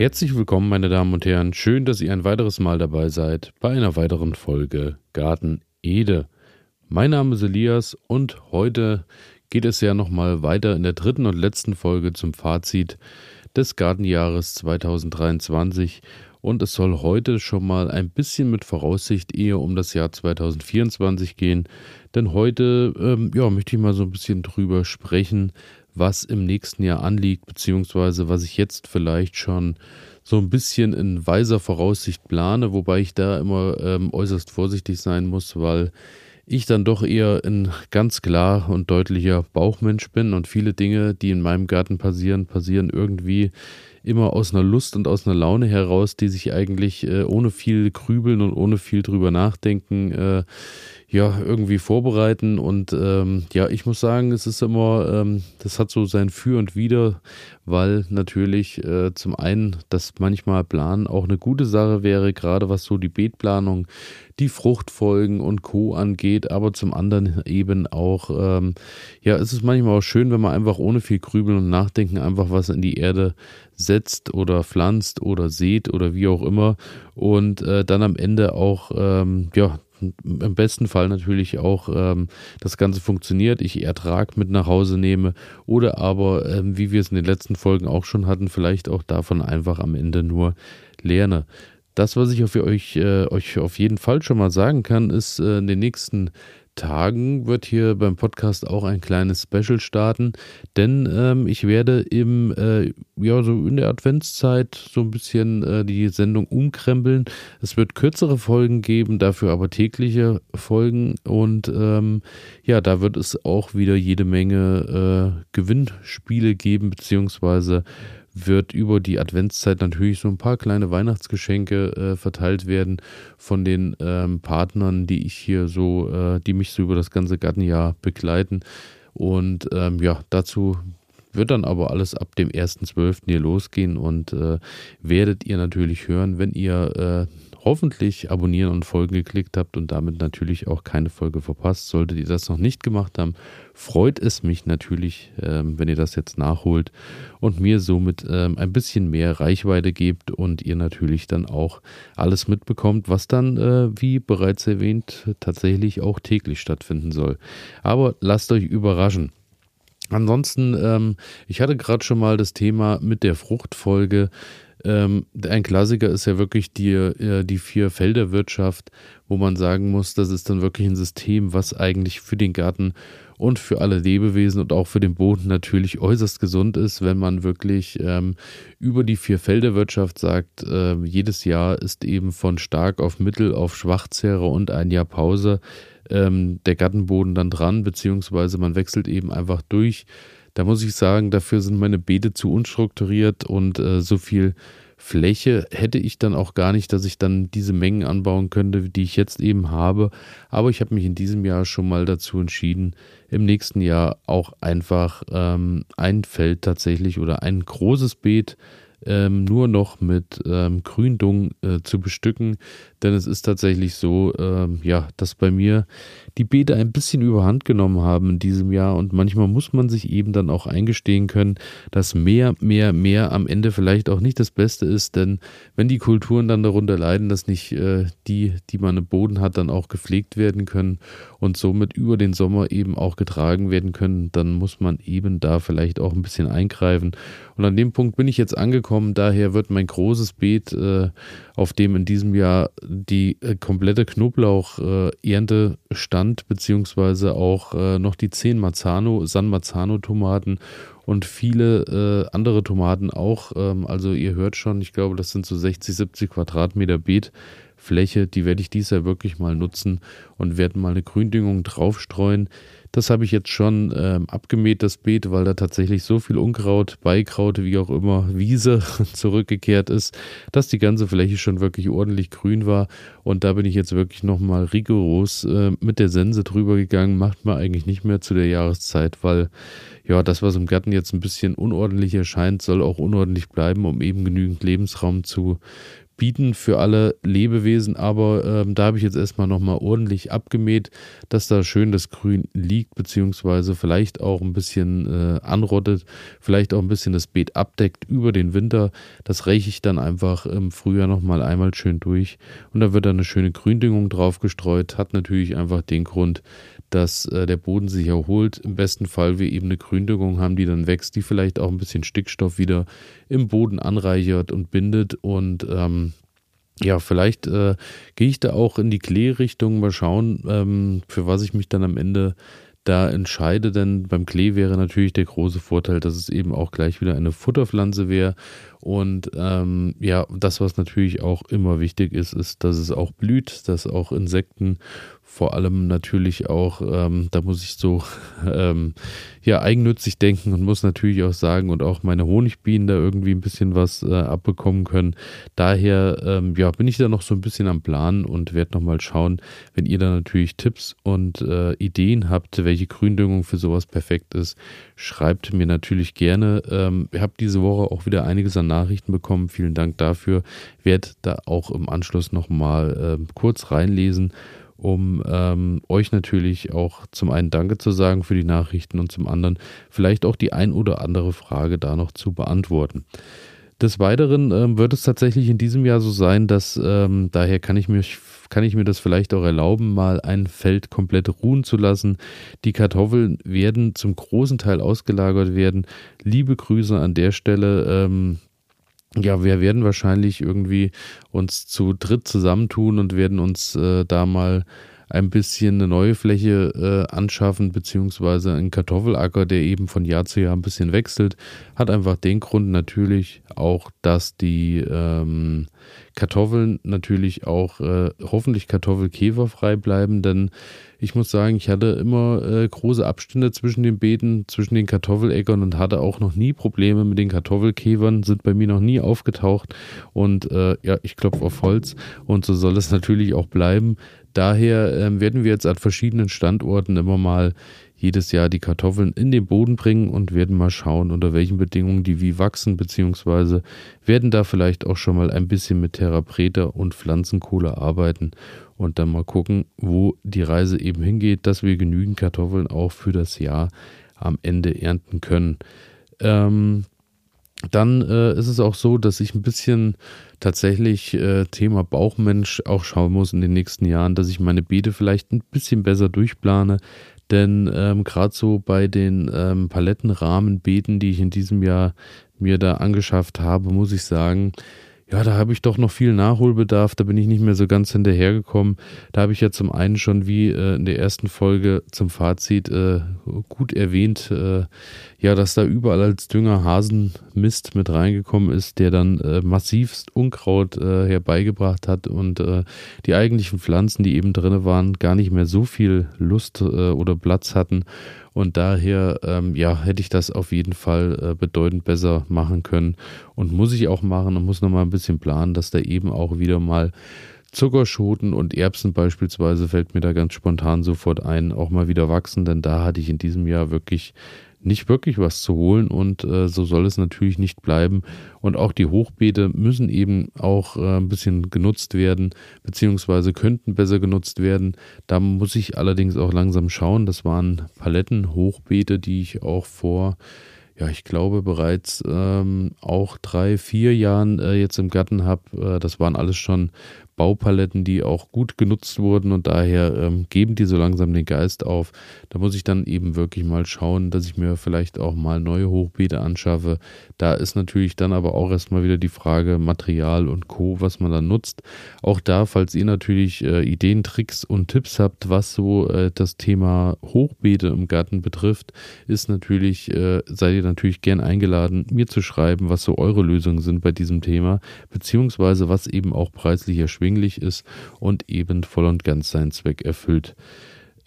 Herzlich willkommen, meine Damen und Herren. Schön, dass ihr ein weiteres Mal dabei seid bei einer weiteren Folge Garten Ede. Mein Name ist Elias und heute geht es ja nochmal weiter in der dritten und letzten Folge zum Fazit des Gartenjahres 2023 und es soll heute schon mal ein bisschen mit Voraussicht eher um das Jahr 2024 gehen, denn heute ähm, ja, möchte ich mal so ein bisschen drüber sprechen, was im nächsten Jahr anliegt, beziehungsweise was ich jetzt vielleicht schon so ein bisschen in weiser Voraussicht plane, wobei ich da immer ähm, äußerst vorsichtig sein muss, weil ich dann doch eher ein ganz klar und deutlicher Bauchmensch bin und viele Dinge, die in meinem Garten passieren, passieren irgendwie immer aus einer Lust und aus einer Laune heraus, die sich eigentlich äh, ohne viel Grübeln und ohne viel drüber nachdenken äh, ja irgendwie vorbereiten. Und ähm, ja, ich muss sagen, es ist immer, ähm, das hat so sein Für und Wider, weil natürlich äh, zum einen, dass manchmal Planen auch eine gute Sache wäre, gerade was so die Beetplanung, die Fruchtfolgen und Co. angeht, aber zum anderen eben auch, ähm, ja, es ist manchmal auch schön, wenn man einfach ohne viel Grübeln und Nachdenken einfach was in die Erde setzt oder pflanzt oder sät oder wie auch immer und äh, dann am Ende auch, ähm, ja, im besten Fall natürlich auch ähm, das Ganze funktioniert, ich Ertrag mit nach Hause nehme oder aber, ähm, wie wir es in den letzten Folgen auch schon hatten, vielleicht auch davon einfach am Ende nur lerne. Das, was ich auf euch, äh, euch auf jeden Fall schon mal sagen kann, ist äh, in den nächsten Tagen wird hier beim Podcast auch ein kleines Special starten, denn ähm, ich werde im, äh, ja, so in der Adventszeit so ein bisschen äh, die Sendung umkrempeln. Es wird kürzere Folgen geben, dafür aber tägliche Folgen und ähm, ja, da wird es auch wieder jede Menge äh, Gewinnspiele geben, beziehungsweise wird über die Adventszeit natürlich so ein paar kleine Weihnachtsgeschenke äh, verteilt werden von den ähm, Partnern, die ich hier so, äh, die mich so über das ganze Gartenjahr begleiten. Und ähm, ja, dazu wird dann aber alles ab dem 1.12. hier losgehen und äh, werdet ihr natürlich hören, wenn ihr äh, hoffentlich abonnieren und folgen geklickt habt und damit natürlich auch keine Folge verpasst. Solltet ihr das noch nicht gemacht haben, freut es mich natürlich, ähm, wenn ihr das jetzt nachholt und mir somit ähm, ein bisschen mehr Reichweite gebt und ihr natürlich dann auch alles mitbekommt, was dann, äh, wie bereits erwähnt, tatsächlich auch täglich stattfinden soll. Aber lasst euch überraschen. Ansonsten, ähm, ich hatte gerade schon mal das Thema mit der Fruchtfolge ähm, ein Klassiker ist ja wirklich die, äh, die Vier-Felder-Wirtschaft, wo man sagen muss, das ist dann wirklich ein System, was eigentlich für den Garten und für alle Lebewesen und auch für den Boden natürlich äußerst gesund ist, wenn man wirklich ähm, über die Vier-Felder-Wirtschaft sagt, äh, jedes Jahr ist eben von stark auf mittel auf Schwachzehre und ein Jahr Pause ähm, der Gartenboden dann dran, beziehungsweise man wechselt eben einfach durch da muss ich sagen, dafür sind meine Beete zu unstrukturiert und äh, so viel Fläche hätte ich dann auch gar nicht, dass ich dann diese Mengen anbauen könnte, die ich jetzt eben habe. Aber ich habe mich in diesem Jahr schon mal dazu entschieden, im nächsten Jahr auch einfach ähm, ein Feld tatsächlich oder ein großes Beet ähm, nur noch mit ähm, Gründung äh, zu bestücken. Denn es ist tatsächlich so, ähm, ja, dass bei mir die Beete ein bisschen überhand genommen haben in diesem Jahr. Und manchmal muss man sich eben dann auch eingestehen können, dass mehr, mehr, mehr am Ende vielleicht auch nicht das Beste ist, denn wenn die Kulturen dann darunter leiden, dass nicht äh, die, die man im Boden hat, dann auch gepflegt werden können und somit über den Sommer eben auch getragen werden können, dann muss man eben da vielleicht auch ein bisschen eingreifen. Und an dem Punkt bin ich jetzt angekommen, daher wird mein großes Beet, äh, auf dem in diesem Jahr die äh, komplette Knoblauch-Ernte äh, stand, beziehungsweise auch äh, noch die 10 Marzano, San Marzano Tomaten und viele andere Tomaten auch. Ähm, also ihr hört schon, ich glaube, das sind so 60, 70 Quadratmeter Beetfläche. Die werde ich dieses Jahr wirklich mal nutzen und werde mal eine Gründüngung draufstreuen. Das habe ich jetzt schon ähm, abgemäht, das Beet, weil da tatsächlich so viel Unkraut, Beikraut, wie auch immer, Wiese zurückgekehrt ist, dass die ganze Fläche schon wirklich ordentlich grün war. Und da bin ich jetzt wirklich nochmal rigoros äh, mit der Sense drüber gegangen. Macht man eigentlich nicht mehr zu der Jahreszeit, weil ja, das, was im Garten jetzt ein bisschen unordentlich erscheint, soll auch unordentlich bleiben, um eben genügend Lebensraum zu bieten für alle Lebewesen, aber ähm, da habe ich jetzt erstmal nochmal ordentlich abgemäht, dass da schön das Grün liegt, beziehungsweise vielleicht auch ein bisschen äh, anrottet, vielleicht auch ein bisschen das Beet abdeckt über den Winter. Das räche ich dann einfach im Frühjahr nochmal einmal schön durch und da wird dann eine schöne Gründüngung drauf gestreut. Hat natürlich einfach den Grund, dass äh, der Boden sich erholt. Im besten Fall wir eben eine Gründüngung haben, die dann wächst, die vielleicht auch ein bisschen Stickstoff wieder im Boden anreichert und bindet und ähm, ja, vielleicht äh, gehe ich da auch in die Klee-Richtung. Mal schauen, ähm, für was ich mich dann am Ende da entscheide. Denn beim Klee wäre natürlich der große Vorteil, dass es eben auch gleich wieder eine Futterpflanze wäre. Und ähm, ja, das, was natürlich auch immer wichtig ist, ist, dass es auch blüht, dass auch Insekten vor allem natürlich auch, ähm, da muss ich so ähm, ja eigennützig denken und muss natürlich auch sagen und auch meine Honigbienen da irgendwie ein bisschen was äh, abbekommen können. Daher ähm, ja bin ich da noch so ein bisschen am Plan und werde noch mal schauen, wenn ihr da natürlich Tipps und äh, Ideen habt, welche Gründüngung für sowas perfekt ist, schreibt mir natürlich gerne. Ähm, ich habe diese Woche auch wieder einiges an Nachrichten bekommen. Vielen Dank dafür. Werde da auch im Anschluss noch mal äh, kurz reinlesen um ähm, euch natürlich auch zum einen Danke zu sagen für die Nachrichten und zum anderen vielleicht auch die ein oder andere Frage da noch zu beantworten. Des Weiteren ähm, wird es tatsächlich in diesem Jahr so sein, dass ähm, daher kann ich, mich, kann ich mir das vielleicht auch erlauben, mal ein Feld komplett ruhen zu lassen. Die Kartoffeln werden zum großen Teil ausgelagert werden. Liebe Grüße an der Stelle. Ähm, ja, wir werden wahrscheinlich irgendwie uns zu dritt zusammentun und werden uns äh, da mal ein bisschen eine neue Fläche äh, anschaffen, beziehungsweise einen Kartoffelacker, der eben von Jahr zu Jahr ein bisschen wechselt, hat einfach den Grund natürlich auch, dass die ähm, Kartoffeln natürlich auch äh, hoffentlich kartoffelkäferfrei bleiben, denn ich muss sagen, ich hatte immer äh, große Abstände zwischen den Beeten, zwischen den Kartoffeläckern und hatte auch noch nie Probleme mit den Kartoffelkäfern, sind bei mir noch nie aufgetaucht und äh, ja, ich klopfe auf Holz und so soll es natürlich auch bleiben. Daher äh, werden wir jetzt an verschiedenen Standorten immer mal jedes Jahr die Kartoffeln in den Boden bringen und werden mal schauen, unter welchen Bedingungen die wie wachsen, beziehungsweise werden da vielleicht auch schon mal ein bisschen mit Terra Preta und Pflanzenkohle arbeiten und dann mal gucken, wo die Reise eben hingeht, dass wir genügend Kartoffeln auch für das Jahr am Ende ernten können. Ähm, dann äh, ist es auch so, dass ich ein bisschen tatsächlich äh, Thema Bauchmensch auch schauen muss in den nächsten Jahren, dass ich meine Beete vielleicht ein bisschen besser durchplane. Denn ähm, gerade so bei den ähm, Palettenrahmenbeeten, die ich in diesem Jahr mir da angeschafft habe, muss ich sagen, ja, da habe ich doch noch viel Nachholbedarf, da bin ich nicht mehr so ganz hinterhergekommen. Da habe ich ja zum einen schon wie äh, in der ersten Folge zum Fazit äh, gut erwähnt, äh, ja, dass da überall als Dünger Hasenmist mit reingekommen ist, der dann äh, massivst Unkraut äh, herbeigebracht hat und äh, die eigentlichen Pflanzen, die eben drin waren, gar nicht mehr so viel Lust oder Platz hatten. Und daher, ähm, ja, hätte ich das auf jeden Fall äh, bedeutend besser machen können. Und muss ich auch machen und muss nochmal ein bisschen planen, dass da eben auch wieder mal Zuckerschoten und Erbsen beispielsweise fällt mir da ganz spontan sofort ein, auch mal wieder wachsen, denn da hatte ich in diesem Jahr wirklich nicht wirklich was zu holen und äh, so soll es natürlich nicht bleiben. Und auch die Hochbeete müssen eben auch äh, ein bisschen genutzt werden, beziehungsweise könnten besser genutzt werden. Da muss ich allerdings auch langsam schauen. Das waren Palettenhochbeete, die ich auch vor ja, ich glaube bereits ähm, auch drei, vier Jahren äh, jetzt im Garten habe. Äh, das waren alles schon Baupaletten, die auch gut genutzt wurden und daher ähm, geben die so langsam den Geist auf. Da muss ich dann eben wirklich mal schauen, dass ich mir vielleicht auch mal neue Hochbeete anschaffe. Da ist natürlich dann aber auch erstmal wieder die Frage Material und Co., was man dann nutzt. Auch da, falls ihr natürlich äh, Ideen, Tricks und Tipps habt, was so äh, das Thema Hochbeete im Garten betrifft, ist natürlich, äh, seid ihr natürlich gern eingeladen, mir zu schreiben, was so eure Lösungen sind bei diesem Thema, beziehungsweise was eben auch preislich erschwingt erschwinglich ist und eben voll und ganz seinen Zweck erfüllt.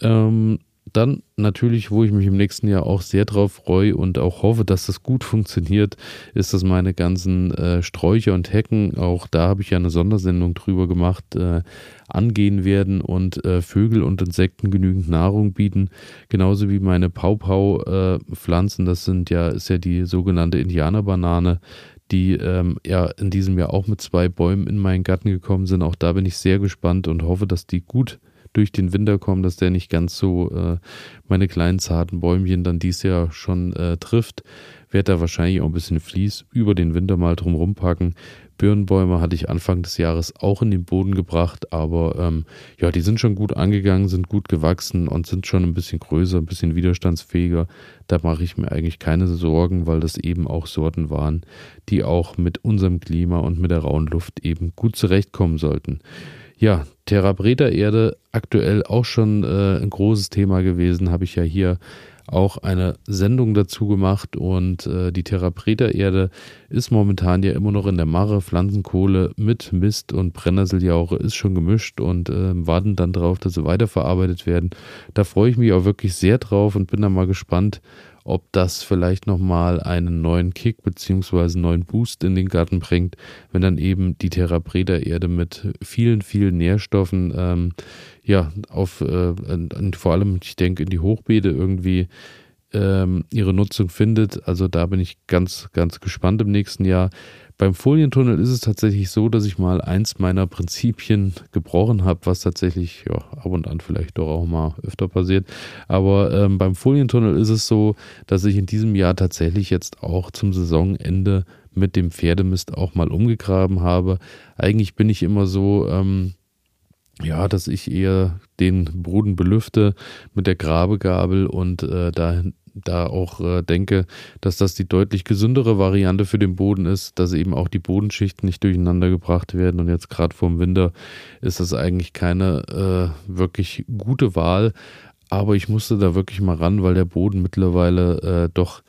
Ähm, dann natürlich, wo ich mich im nächsten Jahr auch sehr drauf freue und auch hoffe, dass das gut funktioniert, ist, dass meine ganzen äh, Sträucher und Hecken, auch da habe ich ja eine Sondersendung drüber gemacht, äh, angehen werden und äh, Vögel und Insekten genügend Nahrung bieten. Genauso wie meine Paupau-Pflanzen, das sind ja, ist ja die sogenannte Indianerbanane die ähm, ja in diesem Jahr auch mit zwei Bäumen in meinen Garten gekommen sind. Auch da bin ich sehr gespannt und hoffe, dass die gut durch den Winter kommen, dass der nicht ganz so äh, meine kleinen zarten Bäumchen dann dies Jahr schon äh, trifft. Werde da wahrscheinlich auch ein bisschen Vlies über den Winter mal drum rumpacken. Birnbäume hatte ich Anfang des Jahres auch in den Boden gebracht, aber ähm, ja, die sind schon gut angegangen, sind gut gewachsen und sind schon ein bisschen größer, ein bisschen widerstandsfähiger. Da mache ich mir eigentlich keine Sorgen, weil das eben auch Sorten waren, die auch mit unserem Klima und mit der rauen Luft eben gut zurechtkommen sollten. Ja, Terra Breta Erde aktuell auch schon äh, ein großes Thema gewesen, habe ich ja hier auch eine Sendung dazu gemacht und äh, die Therapreta-Erde ist momentan ja immer noch in der Mache. Pflanzenkohle mit Mist und Brennnesseljauche ist schon gemischt und äh, warten dann darauf, dass sie weiterverarbeitet werden. Da freue ich mich auch wirklich sehr drauf und bin dann mal gespannt, ob das vielleicht nochmal einen neuen Kick bzw. neuen Boost in den Garten bringt, wenn dann eben die Therapreta-Erde mit vielen, vielen Nährstoffen ähm, ja, auf, äh, vor allem, ich denke, in die Hochbeete irgendwie ähm, ihre Nutzung findet. Also da bin ich ganz, ganz gespannt im nächsten Jahr. Beim Folientunnel ist es tatsächlich so, dass ich mal eins meiner Prinzipien gebrochen habe, was tatsächlich ja, ab und an vielleicht doch auch mal öfter passiert. Aber ähm, beim Folientunnel ist es so, dass ich in diesem Jahr tatsächlich jetzt auch zum Saisonende mit dem Pferdemist auch mal umgegraben habe. Eigentlich bin ich immer so, ähm, ja, dass ich eher den Boden belüfte mit der Grabegabel und äh, da, da auch äh, denke, dass das die deutlich gesündere Variante für den Boden ist, dass eben auch die Bodenschichten nicht durcheinander gebracht werden. Und jetzt gerade vor dem Winter ist das eigentlich keine äh, wirklich gute Wahl. Aber ich musste da wirklich mal ran, weil der Boden mittlerweile äh, doch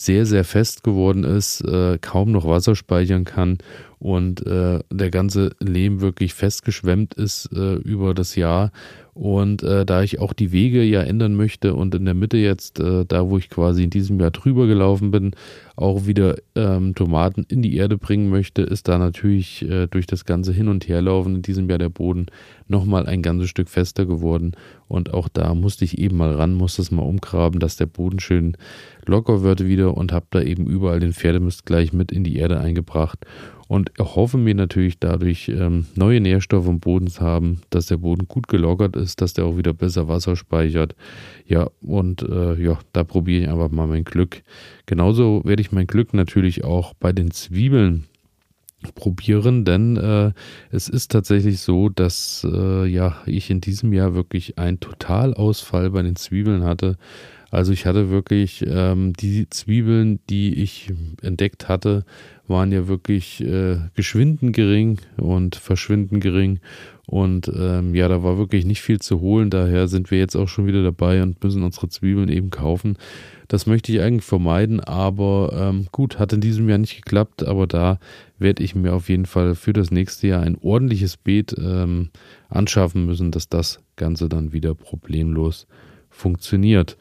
sehr, sehr fest geworden ist, äh, kaum noch Wasser speichern kann und äh, der ganze Lehm wirklich festgeschwemmt ist äh, über das Jahr. Und äh, da ich auch die Wege ja ändern möchte und in der Mitte jetzt, äh, da wo ich quasi in diesem Jahr drüber gelaufen bin, auch wieder ähm, Tomaten in die Erde bringen möchte, ist da natürlich äh, durch das ganze Hin- und Herlaufen in diesem Jahr der Boden nochmal ein ganzes Stück fester geworden. Und auch da musste ich eben mal ran, musste es mal umgraben, dass der Boden schön locker wird wieder und habe da eben überall den Pferdemist gleich mit in die Erde eingebracht und erhoffe mir natürlich dadurch ähm, neue Nährstoffe im Boden zu haben, dass der Boden gut gelockert ist, dass der auch wieder besser Wasser speichert. Ja, und äh, ja, da probiere ich einfach mal mein Glück. Genauso werde ich mein Glück natürlich auch bei den Zwiebeln probieren, denn äh, es ist tatsächlich so, dass äh, ja ich in diesem Jahr wirklich einen Totalausfall bei den Zwiebeln hatte. Also ich hatte wirklich ähm, die Zwiebeln, die ich entdeckt hatte, waren ja wirklich äh, geschwinden gering und verschwinden gering. Und ähm, ja, da war wirklich nicht viel zu holen. Daher sind wir jetzt auch schon wieder dabei und müssen unsere Zwiebeln eben kaufen. Das möchte ich eigentlich vermeiden, aber ähm, gut, hat in diesem Jahr nicht geklappt. Aber da werde ich mir auf jeden Fall für das nächste Jahr ein ordentliches Beet ähm, anschaffen müssen, dass das Ganze dann wieder problemlos funktioniert.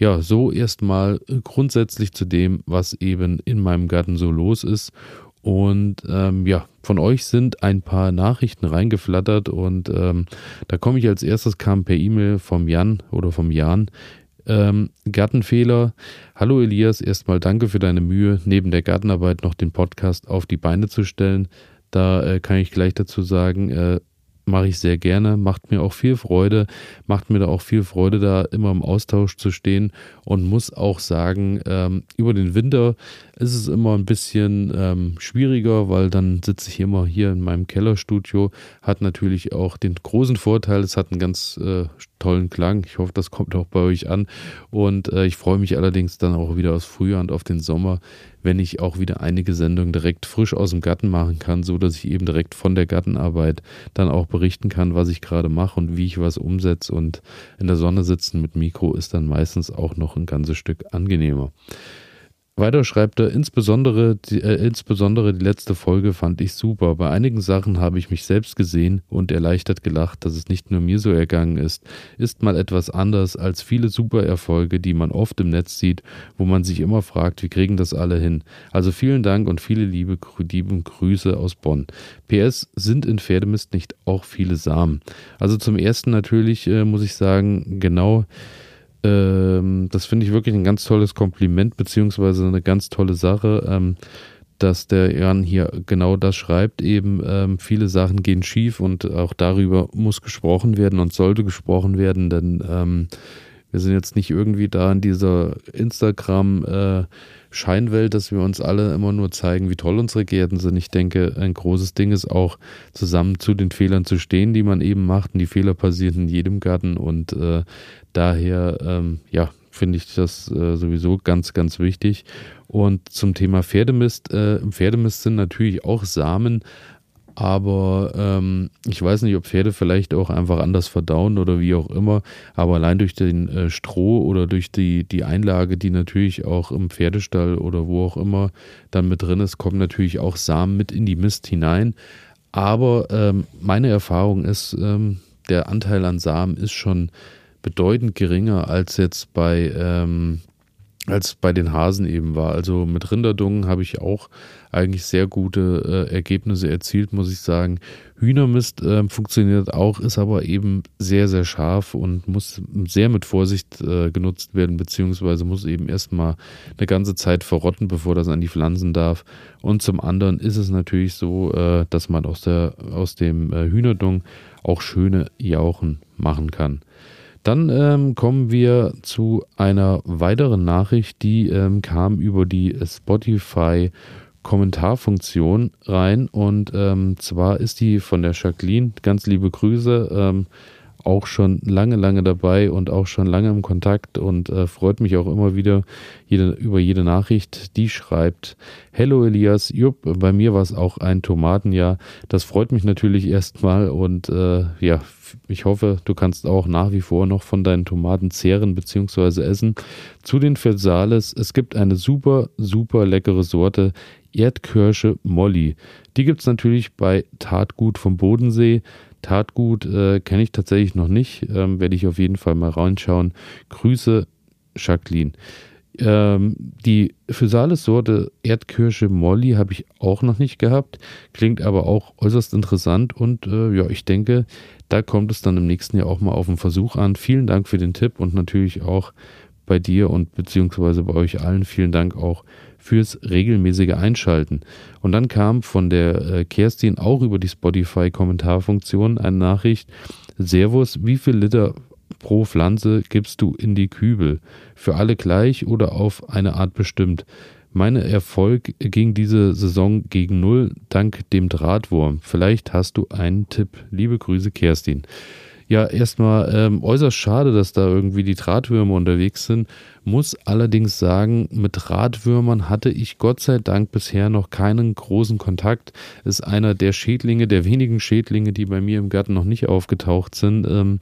Ja, so erstmal äh, grundsätzlich zu dem, was eben in meinem Garten so los ist. Und ähm, ja, von euch sind ein paar Nachrichten reingeflattert und ähm, da komme ich als erstes kam per E-Mail vom Jan oder vom Jan. Ähm, Gartenfehler. Hallo Elias, erstmal danke für deine Mühe, neben der Gartenarbeit noch den Podcast auf die Beine zu stellen. Da äh, kann ich gleich dazu sagen, äh, mache ich sehr gerne, macht mir auch viel Freude, macht mir da auch viel Freude, da immer im Austausch zu stehen und muss auch sagen, ähm, über den Winter ist es immer ein bisschen ähm, schwieriger, weil dann sitze ich immer hier in meinem Kellerstudio, hat natürlich auch den großen Vorteil, es hat einen ganz äh, tollen Klang. Ich hoffe, das kommt auch bei euch an. Und äh, ich freue mich allerdings dann auch wieder aufs Frühjahr und auf den Sommer, wenn ich auch wieder einige Sendungen direkt frisch aus dem Garten machen kann, so dass ich eben direkt von der Gartenarbeit dann auch berichten kann, was ich gerade mache und wie ich was umsetze. Und in der Sonne sitzen mit Mikro ist dann meistens auch noch ein ganzes Stück angenehmer. Weiter schreibt er, insbesondere die, äh, insbesondere die letzte Folge fand ich super. Bei einigen Sachen habe ich mich selbst gesehen und erleichtert gelacht, dass es nicht nur mir so ergangen ist. Ist mal etwas anders als viele super Erfolge, die man oft im Netz sieht, wo man sich immer fragt, wie kriegen das alle hin. Also vielen Dank und viele liebe, liebe Grüße aus Bonn. PS, sind in Pferdemist nicht auch viele Samen? Also zum ersten natürlich äh, muss ich sagen, genau ähm, das finde ich wirklich ein ganz tolles Kompliment, beziehungsweise eine ganz tolle Sache. Ähm, dass der Jan hier genau das schreibt, eben ähm, viele Sachen gehen schief und auch darüber muss gesprochen werden und sollte gesprochen werden, denn ähm, wir sind jetzt nicht irgendwie da in dieser Instagram- äh, Scheinwelt, dass wir uns alle immer nur zeigen, wie toll unsere Gärten sind. Ich denke, ein großes Ding ist auch, zusammen zu den Fehlern zu stehen, die man eben macht. Und die Fehler passieren in jedem Garten. Und äh, daher, ähm, ja, finde ich das äh, sowieso ganz, ganz wichtig. Und zum Thema Pferdemist, äh, Pferdemist sind natürlich auch Samen aber ähm, ich weiß nicht, ob Pferde vielleicht auch einfach anders verdauen oder wie auch immer. Aber allein durch den äh, Stroh oder durch die, die Einlage, die natürlich auch im Pferdestall oder wo auch immer dann mit drin ist, kommen natürlich auch Samen mit in die Mist hinein. Aber ähm, meine Erfahrung ist, ähm, der Anteil an Samen ist schon bedeutend geringer als jetzt bei ähm, als bei den Hasen eben war. Also mit Rinderdungen habe ich auch eigentlich sehr gute äh, Ergebnisse erzielt, muss ich sagen. Hühnermist äh, funktioniert auch, ist aber eben sehr, sehr scharf und muss sehr mit Vorsicht äh, genutzt werden, beziehungsweise muss eben erstmal eine ganze Zeit verrotten, bevor das an die Pflanzen darf. Und zum anderen ist es natürlich so, äh, dass man aus, der, aus dem äh, Hühnerdung auch schöne Jauchen machen kann. Dann ähm, kommen wir zu einer weiteren Nachricht, die ähm, kam über die Spotify Kommentarfunktion rein. Und ähm, zwar ist die von der Jacqueline, ganz liebe Grüße, ähm, auch schon lange, lange dabei und auch schon lange im Kontakt und äh, freut mich auch immer wieder jede, über jede Nachricht. Die schreibt, Hello Elias, Jupp, bei mir war es auch ein Tomatenjahr. Das freut mich natürlich erstmal und äh, ja, ich hoffe, du kannst auch nach wie vor noch von deinen Tomaten zehren bzw. essen. Zu den Versales, es gibt eine super, super leckere Sorte Erdkirsche Molly. Die gibt es natürlich bei Tatgut vom Bodensee. Tatgut äh, kenne ich tatsächlich noch nicht. Ähm, Werde ich auf jeden Fall mal reinschauen. Grüße, Jacqueline. Ähm, die Physalis-Sorte Erdkirsche Molly habe ich auch noch nicht gehabt. Klingt aber auch äußerst interessant und äh, ja, ich denke, da kommt es dann im nächsten Jahr auch mal auf den Versuch an. Vielen Dank für den Tipp und natürlich auch bei dir und beziehungsweise bei euch allen vielen Dank auch fürs regelmäßige Einschalten. Und dann kam von der äh, Kerstin auch über die Spotify-Kommentarfunktion eine Nachricht. Servus, wie viel Liter pro Pflanze gibst du in die Kübel? Für alle gleich oder auf eine Art bestimmt? Mein Erfolg ging diese Saison gegen Null dank dem Drahtwurm. Vielleicht hast du einen Tipp. Liebe Grüße, Kerstin. Ja, erstmal ähm, äußerst schade, dass da irgendwie die Drahtwürmer unterwegs sind. Muss allerdings sagen, mit Drahtwürmern hatte ich Gott sei Dank bisher noch keinen großen Kontakt. Ist einer der Schädlinge, der wenigen Schädlinge, die bei mir im Garten noch nicht aufgetaucht sind. Ähm,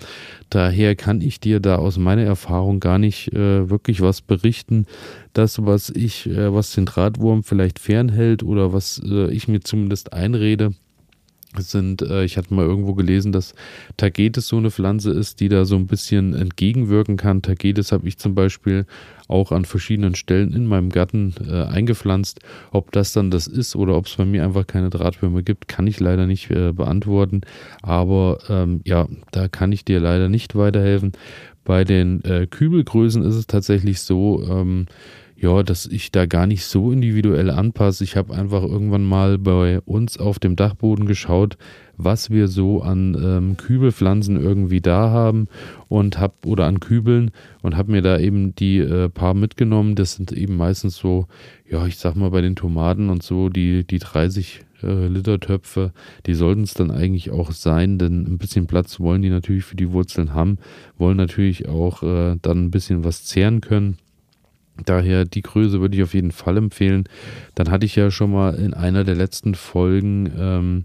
daher kann ich dir da aus meiner Erfahrung gar nicht äh, wirklich was berichten. Das, was ich, äh, was den Drahtwurm vielleicht fernhält oder was äh, ich mir zumindest einrede, sind, äh, ich hatte mal irgendwo gelesen, dass Tagetes so eine Pflanze ist, die da so ein bisschen entgegenwirken kann. Tagetes habe ich zum Beispiel auch an verschiedenen Stellen in meinem Garten äh, eingepflanzt. Ob das dann das ist oder ob es bei mir einfach keine Drahtwürmer gibt, kann ich leider nicht äh, beantworten. Aber ähm, ja, da kann ich dir leider nicht weiterhelfen. Bei den äh, Kübelgrößen ist es tatsächlich so, ähm, ja, dass ich da gar nicht so individuell anpasse. Ich habe einfach irgendwann mal bei uns auf dem Dachboden geschaut, was wir so an ähm, Kübelpflanzen irgendwie da haben und habe oder an Kübeln und habe mir da eben die äh, paar mitgenommen. Das sind eben meistens so, ja, ich sag mal bei den Tomaten und so die die 30 äh, Liter Töpfe, die sollten es dann eigentlich auch sein, denn ein bisschen Platz wollen die natürlich für die Wurzeln haben, wollen natürlich auch äh, dann ein bisschen was zehren können. Daher die Größe würde ich auf jeden Fall empfehlen. Dann hatte ich ja schon mal in einer der letzten Folgen ähm,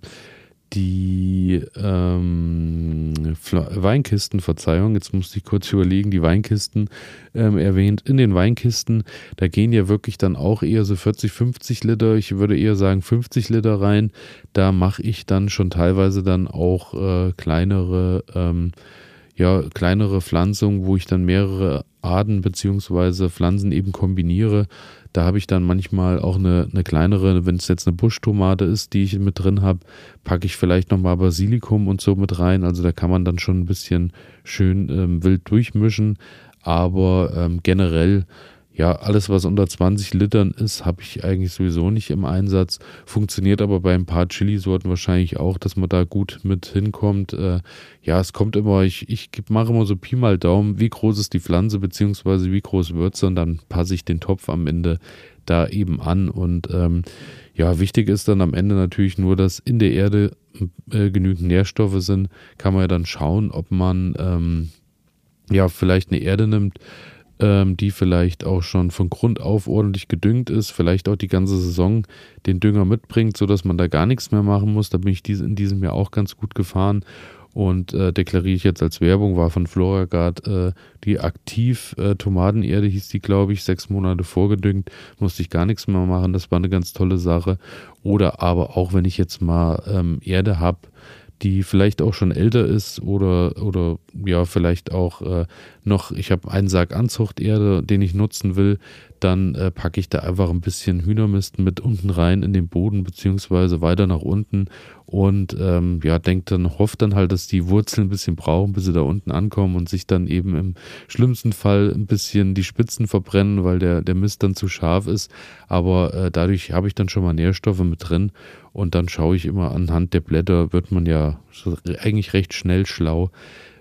die ähm, Weinkisten, Verzeihung, jetzt musste ich kurz überlegen, die Weinkisten ähm, erwähnt. In den Weinkisten, da gehen ja wirklich dann auch eher so 40, 50 Liter, ich würde eher sagen 50 Liter rein. Da mache ich dann schon teilweise dann auch äh, kleinere ähm, ja, kleinere Pflanzungen, wo ich dann mehrere Arten beziehungsweise Pflanzen eben kombiniere. Da habe ich dann manchmal auch eine, eine kleinere, wenn es jetzt eine Buschtomate ist, die ich mit drin habe, packe ich vielleicht nochmal Basilikum und so mit rein. Also da kann man dann schon ein bisschen schön ähm, wild durchmischen. Aber ähm, generell ja, alles, was unter 20 Litern ist, habe ich eigentlich sowieso nicht im Einsatz. Funktioniert aber bei ein paar Chili-Sorten wahrscheinlich auch, dass man da gut mit hinkommt. Äh, ja, es kommt immer, ich, ich mache immer so Pi mal Daumen, wie groß ist die Pflanze, beziehungsweise wie groß wird sie und dann passe ich den Topf am Ende da eben an. Und ähm, ja, wichtig ist dann am Ende natürlich nur, dass in der Erde äh, genügend Nährstoffe sind. Kann man ja dann schauen, ob man ähm, ja vielleicht eine Erde nimmt, ähm, die vielleicht auch schon von Grund auf ordentlich gedüngt ist, vielleicht auch die ganze Saison den Dünger mitbringt, sodass man da gar nichts mehr machen muss. Da bin ich in diesem Jahr auch ganz gut gefahren und äh, deklariere ich jetzt als Werbung, war von Floragard äh, die aktiv äh, Tomatenerde, hieß die, glaube ich, sechs Monate vorgedüngt, musste ich gar nichts mehr machen, das war eine ganz tolle Sache. Oder aber auch, wenn ich jetzt mal ähm, Erde habe, die vielleicht auch schon älter ist oder, oder ja, vielleicht auch äh, noch, ich habe einen Sack Anzuchterde, den ich nutzen will, dann äh, packe ich da einfach ein bisschen Hühnermist mit unten rein in den Boden, beziehungsweise weiter nach unten und ähm, ja, denkt dann, hofft dann halt, dass die Wurzeln ein bisschen brauchen, bis sie da unten ankommen und sich dann eben im schlimmsten Fall ein bisschen die Spitzen verbrennen, weil der, der Mist dann zu scharf ist. Aber äh, dadurch habe ich dann schon mal Nährstoffe mit drin und dann schaue ich immer anhand der Blätter, wird man ja eigentlich recht schnell schlau,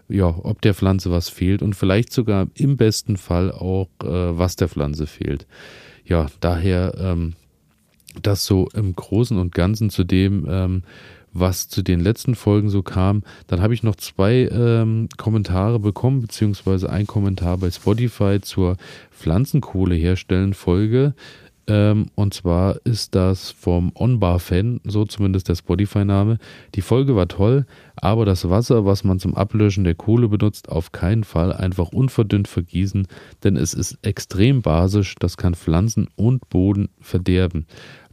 ja, ob der Pflanze was fehlt und vielleicht sogar im besten Fall auch, äh, was der Pflanze fehlt. Ja, daher ähm, das so im Großen und Ganzen zu dem, ähm, was zu den letzten Folgen so kam. Dann habe ich noch zwei ähm, Kommentare bekommen, beziehungsweise ein Kommentar bei Spotify zur Pflanzenkohle herstellen Folge. Ähm, und zwar ist das vom Onbar-Fan, so zumindest der Spotify-Name. Die Folge war toll, aber das Wasser, was man zum Ablöschen der Kohle benutzt, auf keinen Fall einfach unverdünnt vergießen, denn es ist extrem basisch, das kann Pflanzen und Boden verderben.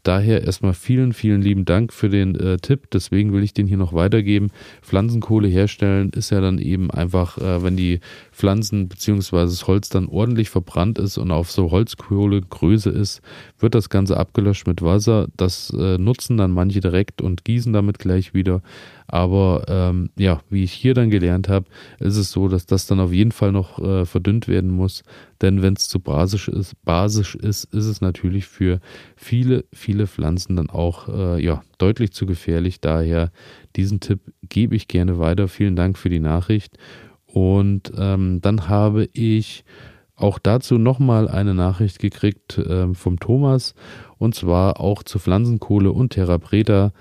Daher erstmal vielen, vielen lieben Dank für den äh, Tipp. Deswegen will ich den hier noch weitergeben. Pflanzenkohle herstellen ist ja dann eben einfach, äh, wenn die Pflanzen bzw. das Holz dann ordentlich verbrannt ist und auf so Holzkohlegröße ist, wird das Ganze abgelöscht mit Wasser. Das äh, nutzen dann manche direkt und gießen damit gleich wieder. Aber ähm, ja, wie ich hier dann gelernt habe, ist es so, dass das dann auf jeden Fall noch äh, verdünnt werden muss. Denn wenn es zu basisch ist, basisch ist, ist es natürlich für viele, viele Pflanzen dann auch äh, ja, deutlich zu gefährlich. Daher diesen Tipp gebe ich gerne weiter. Vielen Dank für die Nachricht. Und ähm, dann habe ich auch dazu nochmal eine Nachricht gekriegt äh, vom Thomas. Und zwar auch zu Pflanzenkohle und Terra Preta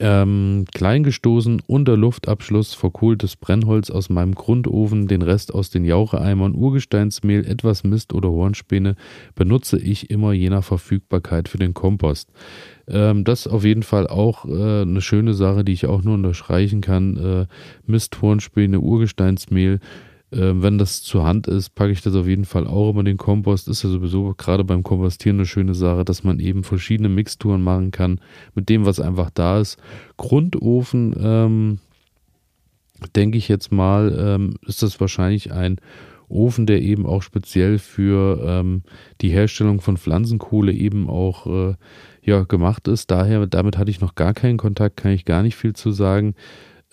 ähm, kleingestoßen, unter Luftabschluss, verkohltes Brennholz aus meinem Grundofen, den Rest aus den Jaucheeimern, Urgesteinsmehl, etwas Mist oder Hornspäne benutze ich immer je nach Verfügbarkeit für den Kompost. Ähm, das ist auf jeden Fall auch äh, eine schöne Sache, die ich auch nur unterstreichen kann. Äh, Mist, Hornspäne, Urgesteinsmehl wenn das zur Hand ist, packe ich das auf jeden Fall auch immer den Kompost. Ist ja sowieso gerade beim Kompostieren eine schöne Sache, dass man eben verschiedene Mixturen machen kann mit dem, was einfach da ist. Grundofen, ähm, denke ich jetzt mal, ähm, ist das wahrscheinlich ein Ofen, der eben auch speziell für ähm, die Herstellung von Pflanzenkohle eben auch äh, ja, gemacht ist. Daher, damit hatte ich noch gar keinen Kontakt, kann ich gar nicht viel zu sagen.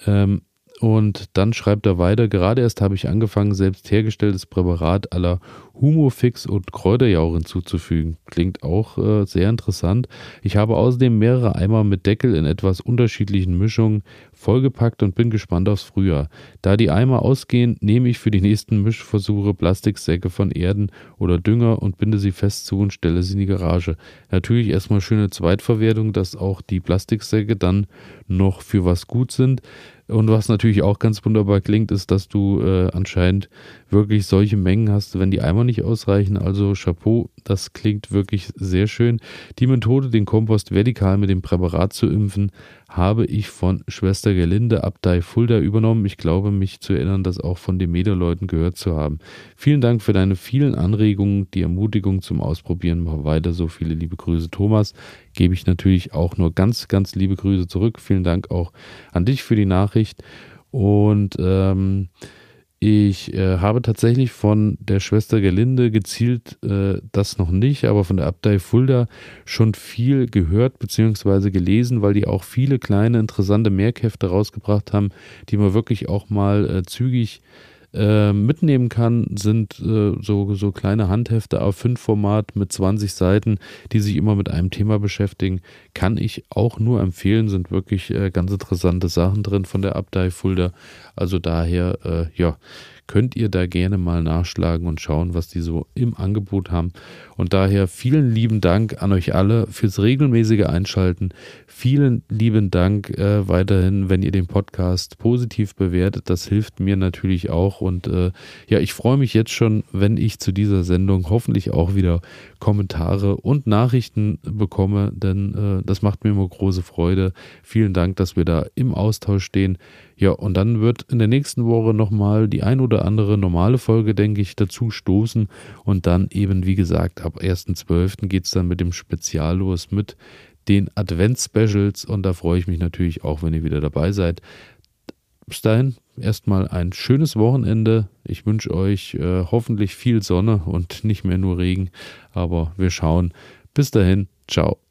Ähm, und dann schreibt er weiter, gerade erst habe ich angefangen, selbst hergestelltes Präparat aller Humofix und Kräuterjauch hinzuzufügen. Klingt auch äh, sehr interessant. Ich habe außerdem mehrere Eimer mit Deckel in etwas unterschiedlichen Mischungen vollgepackt und bin gespannt aufs Frühjahr. Da die Eimer ausgehen, nehme ich für die nächsten Mischversuche Plastiksäcke von Erden oder Dünger und binde sie fest zu und stelle sie in die Garage. Natürlich erstmal schöne Zweitverwertung, dass auch die Plastiksäcke dann noch für was gut sind. Und was natürlich auch ganz wunderbar klingt, ist, dass du äh, anscheinend wirklich solche Mengen hast, wenn die Eimer nicht ausreichen. Also Chapeau, das klingt wirklich sehr schön. Die Methode, den Kompost vertikal mit dem Präparat zu impfen, habe ich von Schwester Gelinde Abtei Fulda übernommen. Ich glaube, mich zu erinnern, das auch von den Medialeuten gehört zu haben. Vielen Dank für deine vielen Anregungen, die Ermutigung zum Ausprobieren. Mach weiter so. Viele liebe Grüße, Thomas. Gebe ich natürlich auch nur ganz, ganz liebe Grüße zurück. Vielen Dank auch an dich für die Nachricht. Und ähm, ich äh, habe tatsächlich von der Schwester Gelinde gezielt äh, das noch nicht, aber von der Abtei Fulda schon viel gehört bzw. gelesen, weil die auch viele kleine interessante Merkhefte rausgebracht haben, die man wirklich auch mal äh, zügig äh, mitnehmen kann, sind äh, so, so kleine Handhefte A5-Format mit 20 Seiten, die sich immer mit einem Thema beschäftigen. Kann ich auch nur empfehlen, sind wirklich äh, ganz interessante Sachen drin von der Abtei Fulda. Also daher, äh, ja, könnt ihr da gerne mal nachschlagen und schauen, was die so im Angebot haben. Und daher vielen lieben Dank an euch alle fürs regelmäßige Einschalten. Vielen lieben Dank äh, weiterhin, wenn ihr den Podcast positiv bewertet. Das hilft mir natürlich auch. Und äh, ja, ich freue mich jetzt schon, wenn ich zu dieser Sendung hoffentlich auch wieder Kommentare und Nachrichten bekomme, denn äh, das macht mir immer große Freude. Vielen Dank, dass wir da im Austausch stehen. Ja, und dann wird in der nächsten Woche nochmal die ein oder andere normale Folge, denke ich, dazu stoßen. Und dann eben, wie gesagt, ab 1.12. geht es dann mit dem Spezial los, mit den Advents-Specials. Und da freue ich mich natürlich auch, wenn ihr wieder dabei seid. Bis dahin erstmal ein schönes Wochenende. Ich wünsche euch äh, hoffentlich viel Sonne und nicht mehr nur Regen. Aber wir schauen. Bis dahin, ciao.